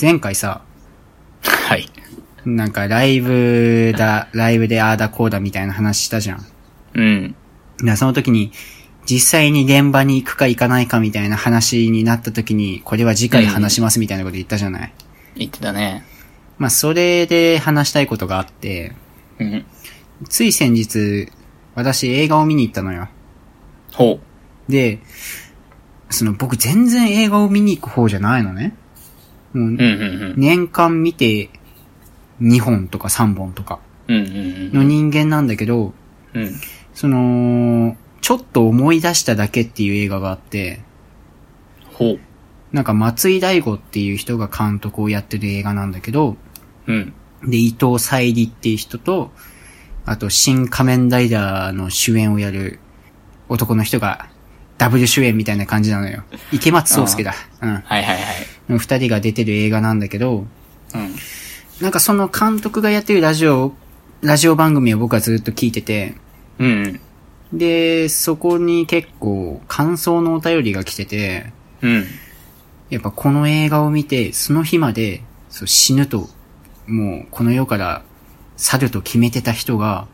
前回さ、はい。なんかライブだ、ライブでああだこうだみたいな話したじゃん。うん。でその時に、実際に現場に行くか行かないかみたいな話になった時に、これは次回話しますみたいなこと言ったじゃない？言ってたね。まあ、それで話したいことがあって、うん。つい先日、私映画を見に行ったのよ。ほで、その僕全然映画を見に行く方じゃないのね。もうう。うんうん年間見て2本とか3本とかの人間なんだけど、うん。うん。その、ちょっと思い出しただけっていう映画があって、ほう。なんか松井大悟っていう人が監督をやってる映画なんだけど、うん。で、伊藤沙莉っていう人と、あと、新仮面ライダーの主演をやる男の人が、ダブル主演みたいな感じなのよ。池松壮介だ。うん。はいはいはい。の二人が出てる映画なんだけど、うん。なんかその監督がやってるラジオ、ラジオ番組を僕はずっと聞いてて、うん。で、そこに結構感想のお便りが来てて、うん。やっぱこの映画を見て、その日までそう死ぬと、もうこの世から去ると決めてた人が、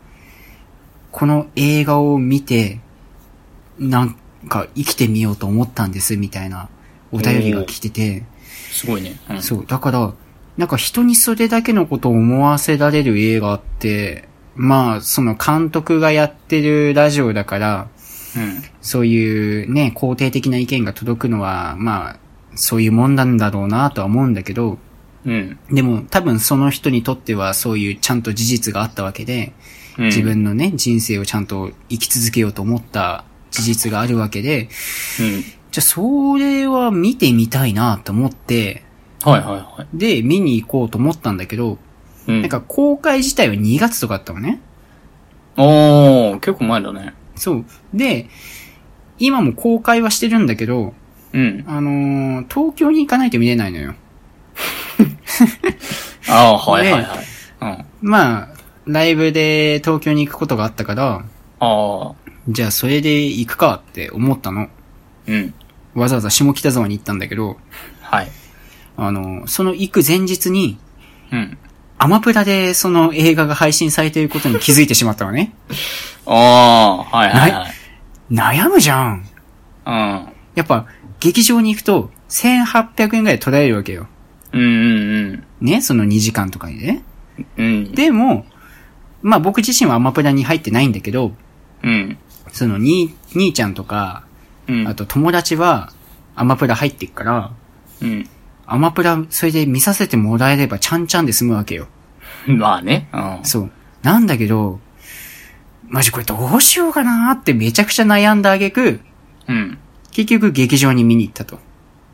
この映画を見て、なんか生きてみようと思ったんですみたいなお便りが来てて、すごいね。うん。そう、だから、なんか人にそれだけのことを思わせられる映画って、まあ、その監督がやってるラジオだから、うん。そういうね、肯定的な意見が届くのは、まあ、そういうもんなんだろうなとは思うんだけど、うん。でも多分その人にとってはそういうちゃんと事実があったわけで、うん。自分のね、人生をちゃんと生き続けようと思った事実があるわけで、うん。じゃあそれは見てみたいなと思って、はいはいはい。で、見に行こうと思ったんだけど、うん。なんか公開自体は2月とかだったのね。おー、結構前だね。そう。で、今も公開はしてるんだけど、うん。あのー東京に行かないと見れないのよ。ああ、はいはいはい。うん。まあ、ライブで東京に行くことがあったから、ああ。じゃあそれで行くかって思ったの。うん。わざわざ下北沢に行ったんだけど、はい。あの、その行く前日に、うん。アマプラでその映画が配信されていることに気づいてしまったのね。ああ、はいはいはい。悩むじゃん。うん。やっぱ、劇場に行くと、1800円ぐらい取られるわけよ。うんうんね、その2時間とかにね。うん。うん。でも、まあ僕自身はアマプラに入ってないんだけど、うん。そのに、兄ちゃんとか、うん。あと友達はアマプラ入ってっから、うん。アマプラ、それで見させてもらえればちゃんちゃんで済むわけよ。まあね。うん。そう。なんだけど、マジこれどうしようかなーってめちゃくちゃ悩んだ挙句、うん。結局劇場に見に行ったと。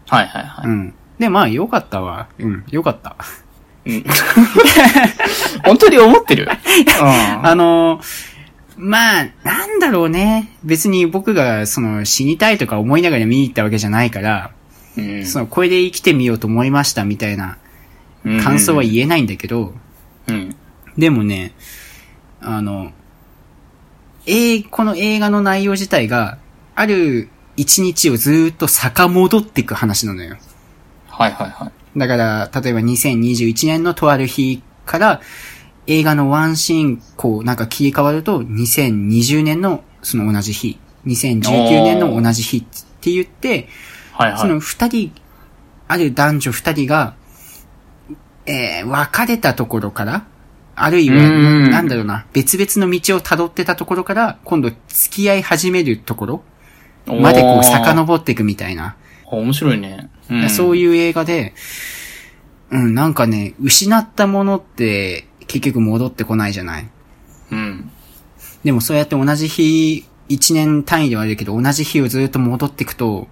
はいはいはい。うん。で、まあよかったわ。うん、よかった。うん。本当に思ってる？うん。あのーまあ、なんだろうね。別に僕が、その、死にたいとか思いながら見に行ったわけじゃないから、うん。その、これで生きてみようと思いましたみたいな感想は言えないんだけど、うん。でもね、あの、えーこの映画の内容自体が、ある一日をずーっと遡っていく話なのよ。はいはいはい。だから、例えば2021年のとある日から、映画のワンシーン、こう、なんか切り替わると、2020年のその同じ日、2019年の同じ日って言って、そのはいはい。二人、ある男女二人が、えー、別れたところから、あるいは、うんなんだろうな、別々の道を辿ってたところから、今度付き合い始めるところまでこう遡っていくみたいな。面白いね。うん。そういう映画で、うん、なんかね、失ったものって結局戻ってこないじゃない。うん。でもそうやって同じ日、一年単位ではあるけど、同じ日をずっと戻っていくと、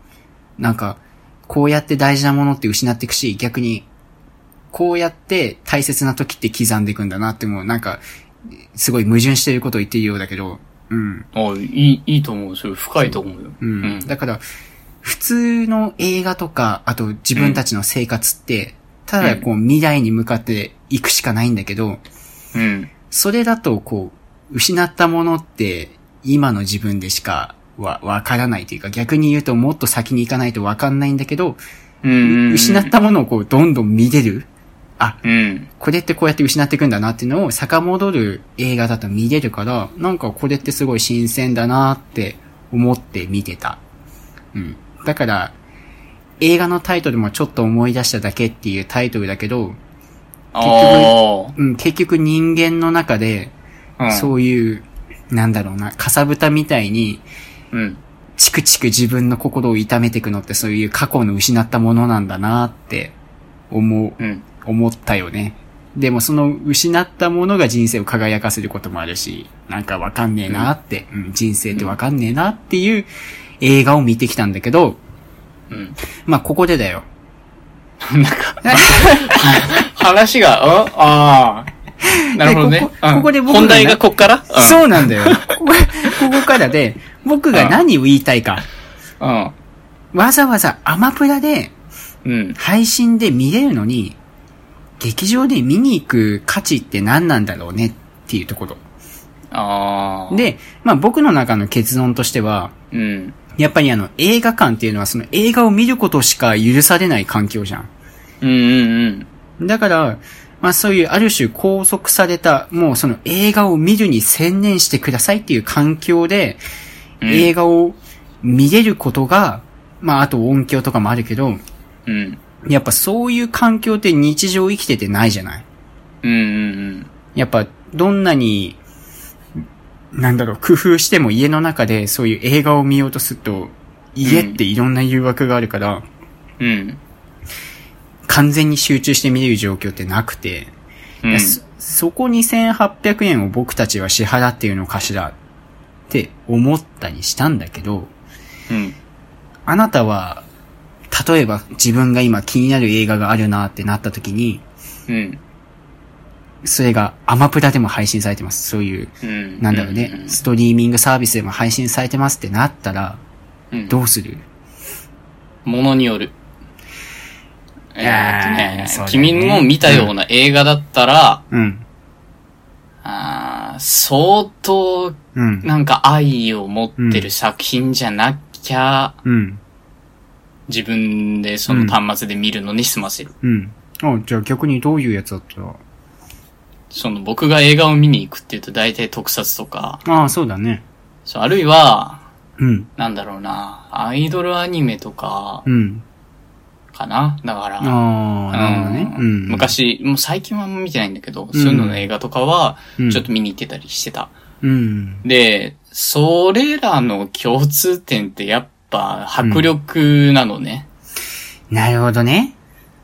なんか、こうやって大事なものって失っていくし、逆に、こうやって大切な時って刻んでいくんだなってもう、なんか、すごい矛盾してることを言っているようだけど、うん。あいい、いいと思う。それ深いと思うよ。うん。うんだから、普通の映画とか、あと自分たちの生活って、ただこう未来に向かっていくしかないんだけど、うん。それだとこう、失ったものって今の自分でしかわ、わからないというか、逆に言うともっと先に行かないとわかんないんだけど、うんうんうん。失ったものをこう、どんどん見れる。あ、うん。これってこうやって失っていくんだなっていうのを遡る映画だと見れるから、なんかこれってすごい新鮮だなって思って見てた。うん。だから、映画のタイトルもちょっと思い出しただけっていうタイトルだけど、あうん、結局人間の中で、あ。うん。そういう、なんだろうな、かさぶたみたいに、うん。チクチク自分の心を痛めていくのってそういう過去の失ったものなんだなって思う、うん。思ったよね。でもその失ったものが人生を輝かせることもあるし、なんかわかんねえなって、うん人生ってわかんねえなっていう映画を見てきたんだけど、うん。まあここでだよ。なんか、話が、あああ。なるほどねでこ。こうんここで僕が本題がこっから？うん。そうなんだよ。ここここからで、僕が何を言いたいか。うん。わざわざアマプラでうん。配信で見れるのに、劇場で見に行く価値って何なんだろうねっていうところ。ああ。、で、まあ僕の中の結論としては、うん。やっぱりあの映画館っていうのはその映画を見ることしか許されない環境じゃん。うんうんうん。だから、まあそういうある種拘束された、もうその映画を見るに専念してくださいっていう環境で、うん映画を見れることが、まああと音響とかもあるけど、うん。やっぱそういう環境って日常生きててないじゃない？うんうんやっぱどんなに、なんだろう、工夫しても家の中でそういう映画を見ようとすると、家っていろんな誘惑があるから、うん。うん。完全に集中して見れる状況ってなくて、うんそこ2800円を僕たちは支払っているのかしらって思ったりしたんだけど、うん。あなたは、例えば自分が今気になる映画があるなってなった時に、うん。それがアマプラでも配信されてます。そういう、うん。なんだろうね、ストリーミングサービスでも配信されてますってなったら、うん。どうする？ものによる。えーっとね君も見たような映画だったら、うん。あー相当うん。なんか愛を持ってる作品じゃなきゃ、うん。自分でその端末で見るのに済ませる。うん。あ、じゃあ逆にどういうやつだった？らその僕が映画を見に行くっていうと大体特撮とか、ああ、そうだね。そうあるいは、うん。なんだろうな、アイドルアニメとかうん。かな？だから、ああ、なるほどね。ううんん。、昔、もう最近はあんま見てないんだけど、そういうのの映画とかは、うんちょっと見に行ってたりしてた。うん。で、それらの共通点ってやっぱ迫力なのね。なるほどね。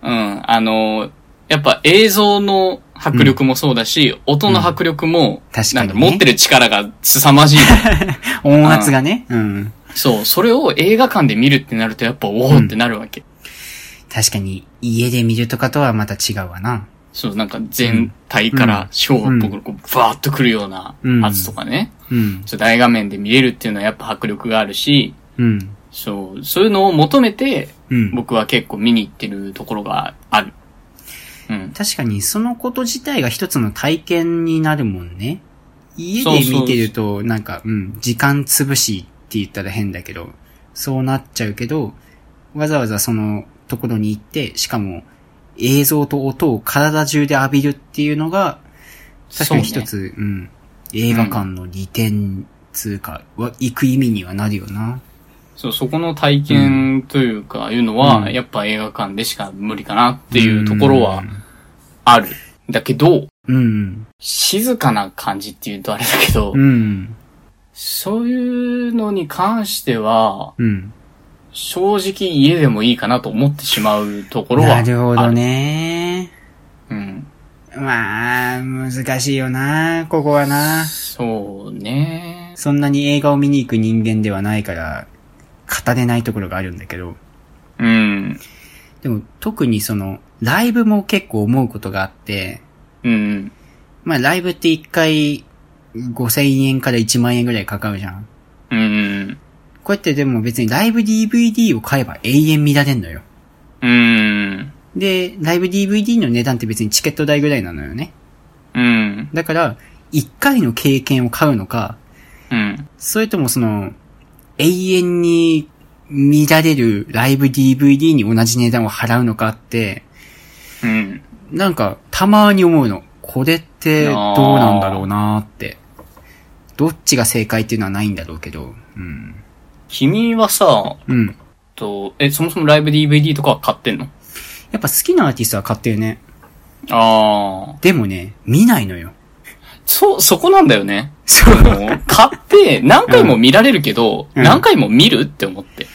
うん。あの、やっぱ映像の迫力もそうだし、音の迫力も、確かにねなんだ、持ってる力が凄まじい。音圧がね。うん。そう、それを映画館で見るってなるとやっぱおおってなるわけ。確かに、家で見るとかとはまた違うわな。そう、なんか全体から小が僕のこう、バーッとくるようなやつとかね。うん。そう大画面で見れるっていうのはやっぱ迫力があるし、うん。そう、そういうのを求めて、うん。僕は結構見に行ってるところがある。うん。確かに、そのこと自体が一つの体験になるもんね。家で見てると、なんか、うん、時間潰しって言ったら変だけど、そうなっちゃうけど、わざわざそのところに行って、しかも映像と音を体中で浴びるっていうのが、確かに一つ、うん、映画館の利点つうか、は行く意味にはなるよな。そう、そこの体験というか、いうのは、うんやっぱ映画館でしか無理かなっていうところはある。だけど、うん。静かな感じっていうとあれだけど、うん。そういうのに関しては、うん。正直家でもいいかなと思ってしまうところはある。なるほどね。うん。まあ、難しいよな、ここはな。そうね。そんなに映画を見に行く人間ではないから、語れないところがあるんだけど。うん。でも、特にその、ライブも結構思うことがあって、うん。まあ、ライブって1回5000円から1万円ぐらいかかるじゃん。うん。こうやってでも別にライブ DVD を買えば永遠見られんのよ。うん。で、ライブ DVD の値段って別にチケット代ぐらいなのよね。うん。だから、1回の経験を買うのか、うん。それともその、永遠に見られるライブ DVD に同じ値段を払うのかって、うん。なんか、たまに思うの。これってどうなんだろうなーって。どっちが正解っていうのはないんだろうけど。うん。君はさ、うん。と、え、そもそもライブ DVD とかは買ってんの？やっぱ好きなアーティストは買ってるね。ああ。でもね、見ないのよ。そう、そこなんだよね。その買って何回も見られるけど、うん何回も見るって思って。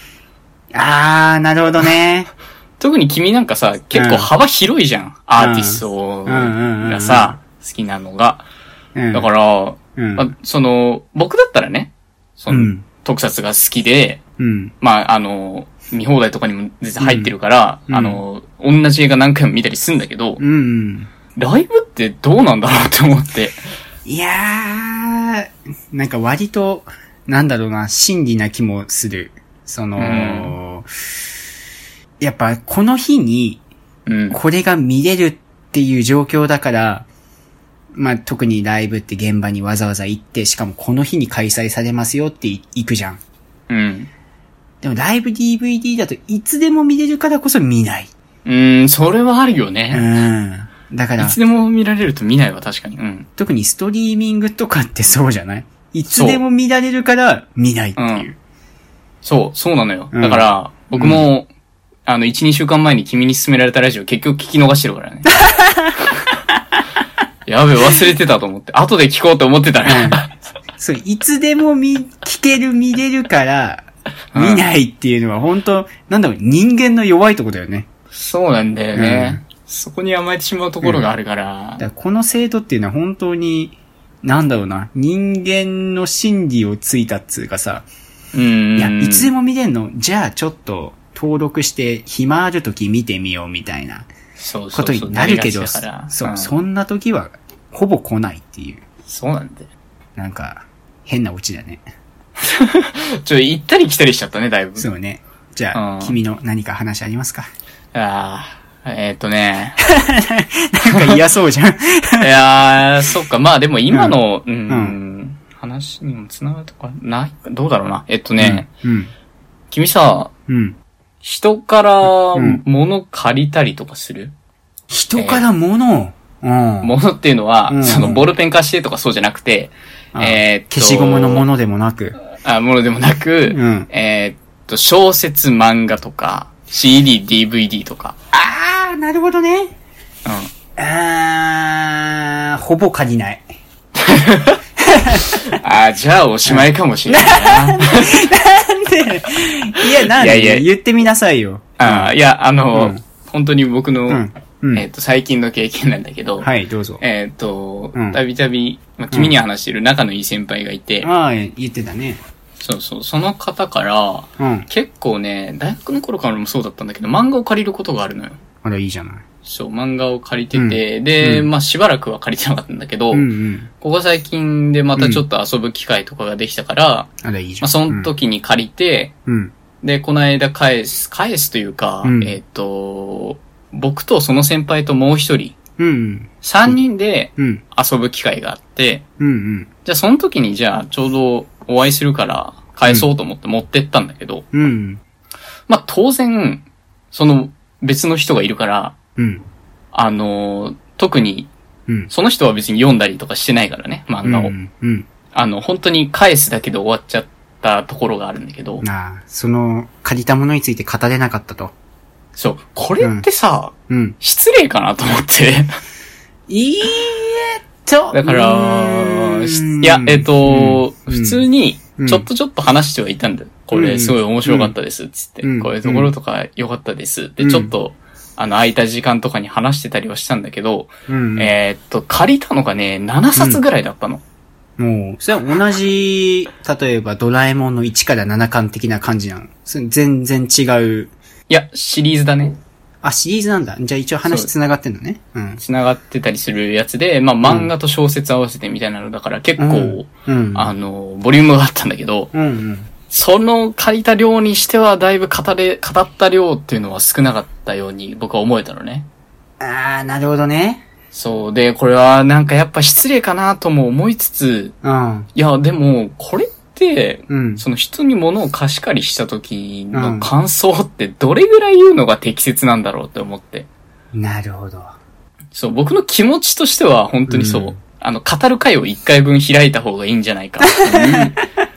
あー、なるほどね。特に君なんかさ、結構幅広いじゃん。アーティストうんうんうんうんがさ、好きなのが。うん。だから、うん。まあその、僕だったらね、そうの、ん。特撮が好きで、うん。まあ、あの、見放題とかにも全然入ってるから、うんあの、同じ映画何回も見たりするんだけど、うんうん。ライブってどうなんだろうって思って。いやー、なんか割と、なんだろうな、真理な気もする。その、やっぱこの日にうん。これが見れるっていう状況だから、まあ特にライブって現場にわざわざ行って、しかもこの日に開催されますよって行くじゃん。うん。でもライブ DVD だといつでも見れるからこそ見ない。うん、それはあるようね。ん。だからいつ、でも見られると見ないわ、確かに。うん。特にストリーミングとかってそうじゃない？いつでも見られるから見ないっていう。そう、そうなのよ。うんだから、僕も、あの、1、2週間前に君に勧められたラジオ結局聞き逃してるからね。やべえ、忘れてたと思って。後で聞こうと思ってたね。そう、いつでも見、聞ける、見れるから、うん見ないっていうのは本当なんだろう、人間の弱いとこだよね。そうなんだよね。そこに甘えてしまうところがあるからだ。からこの制度っていうのは本当に、なんだろうな、人間の心理をついたっつうかさ、うん。いや、いつでも見れんのじゃあちょっと登録して暇ある時見てみようみたいなそうそうそうことになるけど、なりがちだからそう、んそんな時はほぼ来ないっていう、そうなんだよ。なんか、変なオチだね。ちょ、行ったり来たりしちゃったね、だいぶ。そうね。じゃあ、うん君の何か話ありますか？ああ、えーっとね。なんか嫌そうじゃん。いやー、そっか、まあでも今の、うん、ん話にも繋がるとかない？どうだろうな。えっとね、うん。君さ、うん。人からん物借りたりとかする、人から物？を、うん。物っていうのは、うんそのボールペン貸してとかそうじゃなくて、あえーっと消しゴムのものでもなく。あ、ものでもなく、うんえーっと、小説、漫画とか、CD、DVD とか。あー、なるほどね。うん。あー、ほぼ借りない。あーじゃあおしまいかもしれないな。なんで？いや、なんで？いやいや言ってみなさいよ。あーいや、あの、うん本当に僕の、うん。うん。えーっと、最近の経験なんだけど、はい、どうぞ。えーっとうん、たびたび、まあ、君には話してる仲のいい先輩がいて、あー、言ってたね。そうそう、その方から、うん。結構ね、大学の頃からもそうだったんだけど、漫画を借りることがあるのよ。あら、いいじゃない。そう、漫画を借りてて、で、うんまあしばらくは借りてなかったんだけど、うんうん。ここ最近でまたちょっと遊ぶ機会とかができたから、あら、いいじゃん。まあその時に借りて、うん。で、この間返す、返すというか、うんえっ、と、僕とその先輩ともう一人、うん。うん。三人でうん。遊ぶ機会があって、うん。うん。じゃあその時にじゃあちょうどお会いするから返そうと思って持ってったんだけど、うん。まあ当然、その別の人がいるから、うん。あの、特に、うん。その人は別に読んだりとかしてないからね、漫画を。うん。うん。あの、本当に返すだけで終わっちゃったところがあるんだけど、なあ、その、借りたものについて語れなかったと。そう、これってさ、うん。失礼かなと思って。いいえと。だからいや、えっ、と、うん普通にうん、ちょっとちょっと話してはいたんだよ。こうんれすごい面白かったです、つって、うんこういうところとか良かったです。で、うんちょっと、あの、空いた時間とかに話してたりはしたんだけど、うん。えーっと、借りたのがね、7冊ぐらいだったの。もう、それは同じ、例えばドラえもんの1から7巻的な感じなの。全然違う。いや、シリーズだね。あ、シリーズなんだ。じゃあ一応話繋がってんのね。うん。繋がってたりするやつで、まあ、漫画と小説合わせてみたいなのだから結構、うん。あの、ボリュームがあったんだけど、うんうん。その借りた量にしてはだいぶ語れ、語った量っていうのは少なかったように僕は思えたのね。あー、なるほどね。そう。で、これはなんかやっぱ失礼かなとも思いつつ、うん。いや、でも、これってうん。その人に物を貸し借りした時の感想ってどれぐらい言うのが適切なんだろうって思って。なるほど。そう、僕の気持ちとしては本当にそう。うんあの、語る会を一回分開いた方がいいんじゃないか。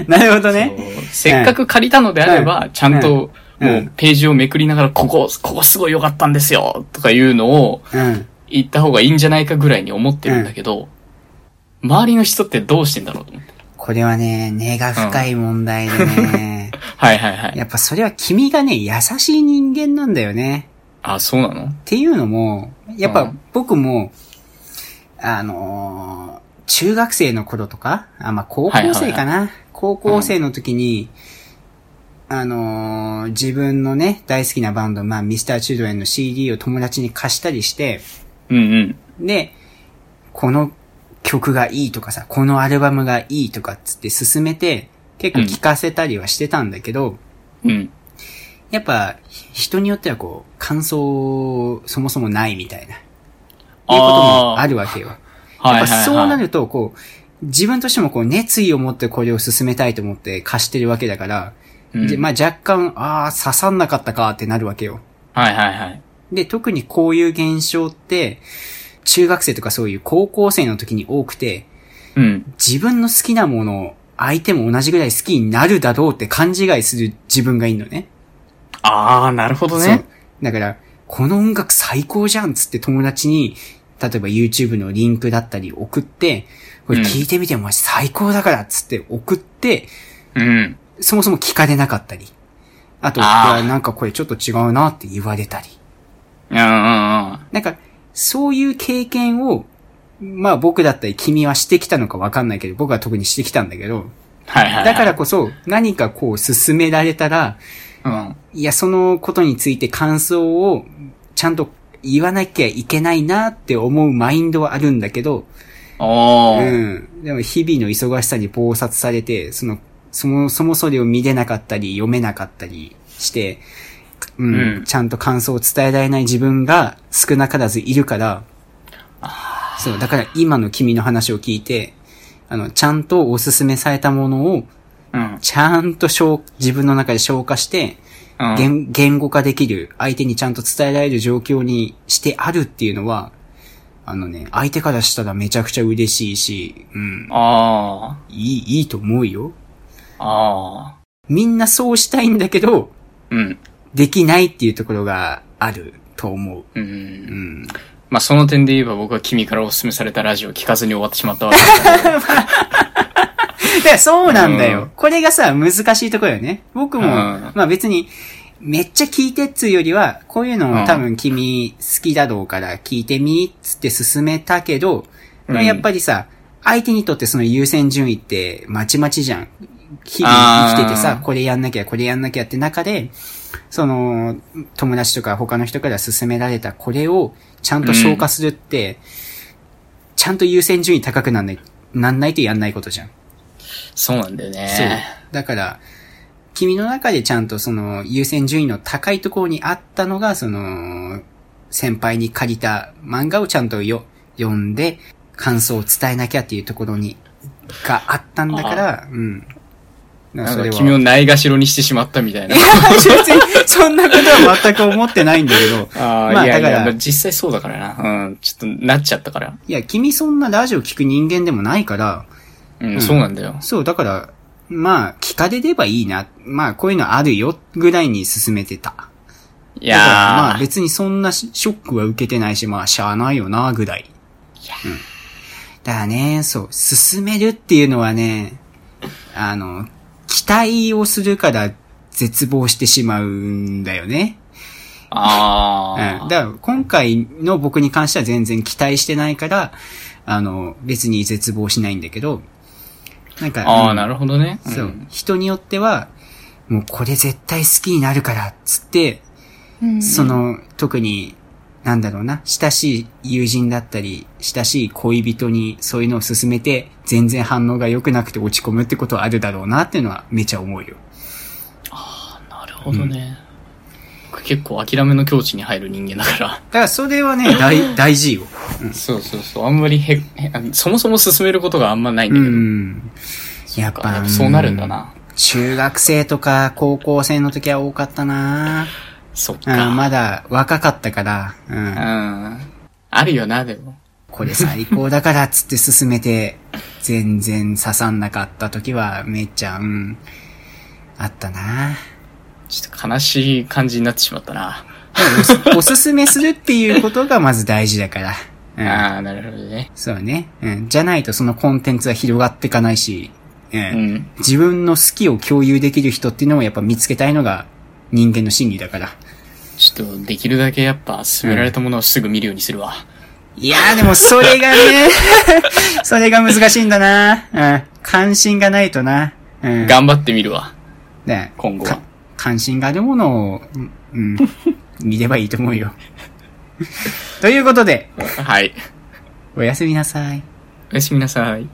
なるほどね。せっかく借りたのであれば、ちゃんと、うんもうページをめくりながら、ここ、ここすごい良かったんですよとかいうのをうん。言った方がいいんじゃないかぐらいに思ってるんだけど、周りの人ってどうしてんだろうと思って。これはね、根が深い問題でね。はいはいはい。やっぱそれは君がね、優しい人間なんだよね。あ、そうなの？っていうのも、やっぱうん僕も、あのー中学生の頃とか、あ、まあ、高校生かな、高校生の時に、あのー自分のね、大好きなバンド、まあ、ミスターチルドレンの CD を友達に貸したりして、うんうん。で、この曲がいいとかさ、このアルバムがいいとかっつって進めて、結構聴かせたりはしてたんだけど、うん。やっぱ、人によってはこう、感想、そもそもないみたいな、いうこともあるわけよ。やっぱはい。そうなると、こう、自分としてもこう、熱意を持ってこれを進めたいと思って貸してるわけだから、うんでまあ若干、ああ、刺さんなかったかってなるわけよ。はいはいはい。で、特にこういう現象って、中学生とかそういう高校生の時に多くて、うん。自分の好きなものを相手も同じぐらい好きになるだろうって勘違いする自分がいるのね。あー、なるほどそうね。。だから、この音楽最高じゃんっつって友達に、例えば YouTube のリンクだったり送って、これ聞いてみても最高だからっつって送って、うん。そもそも聞かれなかったり。あと、いあなんかこれちょっと違うなって言われたり。うんうんうん。なんか、そういう経験を、まあ僕だったり君はしてきたのかわかんないけど、僕は特にしてきたんだけど、はいはい、はい。だからこそ何かこう進められたら、うん。いや、そのことについて感想をちゃんと言わなきゃいけないなって思うマインドはあるんだけど。うん。でも日々の忙しさに暴殺されて、その、そもそもそれを見れなかったり読めなかったりして、うん、うんちゃんと感想を伝えられない自分が少なからずいるから、そう、だから今の君の話を聞いて、あの、ちゃんとおすすめされたものを、うん。ちゃんと消自分の中で消化して、うん。言言語化できる、相手にちゃんと伝えられる状況にしてあるっていうのは、あのね、相手からしたらめちゃくちゃ嬉しいし、うん、あいい、いいと思うよ。あ。ああ。みんなそうしたいんだけど、うん。できないっていうところがあると思う。う。うんん。まあ、その点で言えば僕は君からお勧めされたラジオを聞かずに終わってしまったわけだけ ど。で、そうなんだよ。うんこれがさ、難しいところよね。僕も、うんまあ別に、めっちゃ聞いてっつうよりは、こういうのうんを多分君好きだろうから聞いてみっつって進めたけど、うんまあやっぱりさ、相手にとってその優先順位ってまちまちじゃん。日々生きててさこれやんなきゃ、これやんなきゃって中で、その、友達とか他の人から勧められたこれをちゃんと消化するって、ちゃんと優先順位高くなんない、なんないとやんないことじゃん。そうなんだよそうね。。だから、君の中でちゃんとその優先順位の高いところにあったのが、その、先輩に借りた漫画をちゃんとよ読んで、感想を伝えなきゃっていうところに、があったんだから、うん。なん。か君をないがしろにしてしまったみたいな。いや、別に、そんなことは全く思ってないんだけど。ああ、まあいやいや、だから実際そうだからな。うん。ちょっとなっちゃったから。いや、君そんなラジオ聞く人間でもないから、うん、そうなんだよ。そう、だから、まあ、聞かれればいいな。まあ、こういうのあるよ、ぐらいに進めてた。いやまあー。別にそんなシショックは受けてないし、まあしゃあないよな、ぐらい。うん。だからね、そう、進めるっていうのはね、あの、期待をするから絶望してしまうんだよね。うん。ああ。だから今回の僕に関しては全然期待してないから、あの、別に絶望しないんだけど、なんか、ああ、うんなるほどね。そう、ん人によっては、もうこれ絶対好きになるから、っつって、その、特に、なんだろうな、親しい友人だったり、親しい恋人にそういうのを勧めて、全然反応が良くなくて落ち込むってことはあるだろうなっていうのはめちゃ思うよ。なるほどね。僕結構諦めの境地に入る人間だから。だからそれはね、大、大事よ。そうそうそう。あんまりへ、そもそも進めることがあんまないんうだけど。ん。やっぱ、やっぱそうなるんだな。中学生とか高校生の時は多かったなそっうか。ん、まだ若かったから、う。うんん。あるよな、でも。これ最高だからっつって進めて、全然刺さんなかった時はめっちゃ、うん、あったなちょっと悲しい感じになってしまったな。おすすめするっていうことがまず大事だから。うん。ああ、なるほどね。そうね。うん。じゃないとそのコンテンツは広がっていかないし、うん。うん。自分の好きを共有できる人っていうのをやっぱ見つけたいのが人間の心理だから。ちょっと、できるだけやっぱ、勧められたものをすぐ見るようにするわ。いやーでもそれがね、それが難しいんだな。うん。関心がないとな。うん。頑張ってみるわ。ね今後はか関心があるものを、うん、うん見ればいいと思うよ。ということで、はい。おやすみなさい。おやすみなさい。